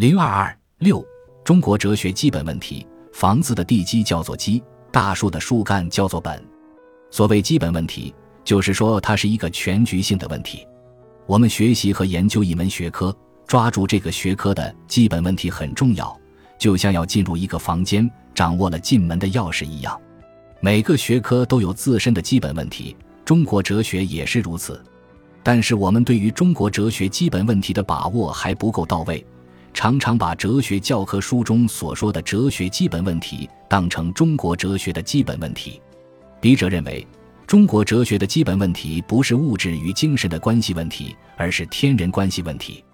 零二二六，中国哲学基本问题：房子的地基叫做基，大树的树干叫做本。所谓基本问题，就是说它是一个全局性的问题。我们学习和研究一门学科，抓住这个学科的基本问题很重要，就像要进入一个房间，掌握了进门的钥匙一样。每个学科都有自身的基本问题，中国哲学也是如此。但是我们对于中国哲学基本问题的把握还不够到位。常常把哲学教科书中所说的哲学基本问题当成中国哲学的基本问题。笔者认为，中国哲学的基本问题不是物质与精神的关系问题，而是天人关系问题。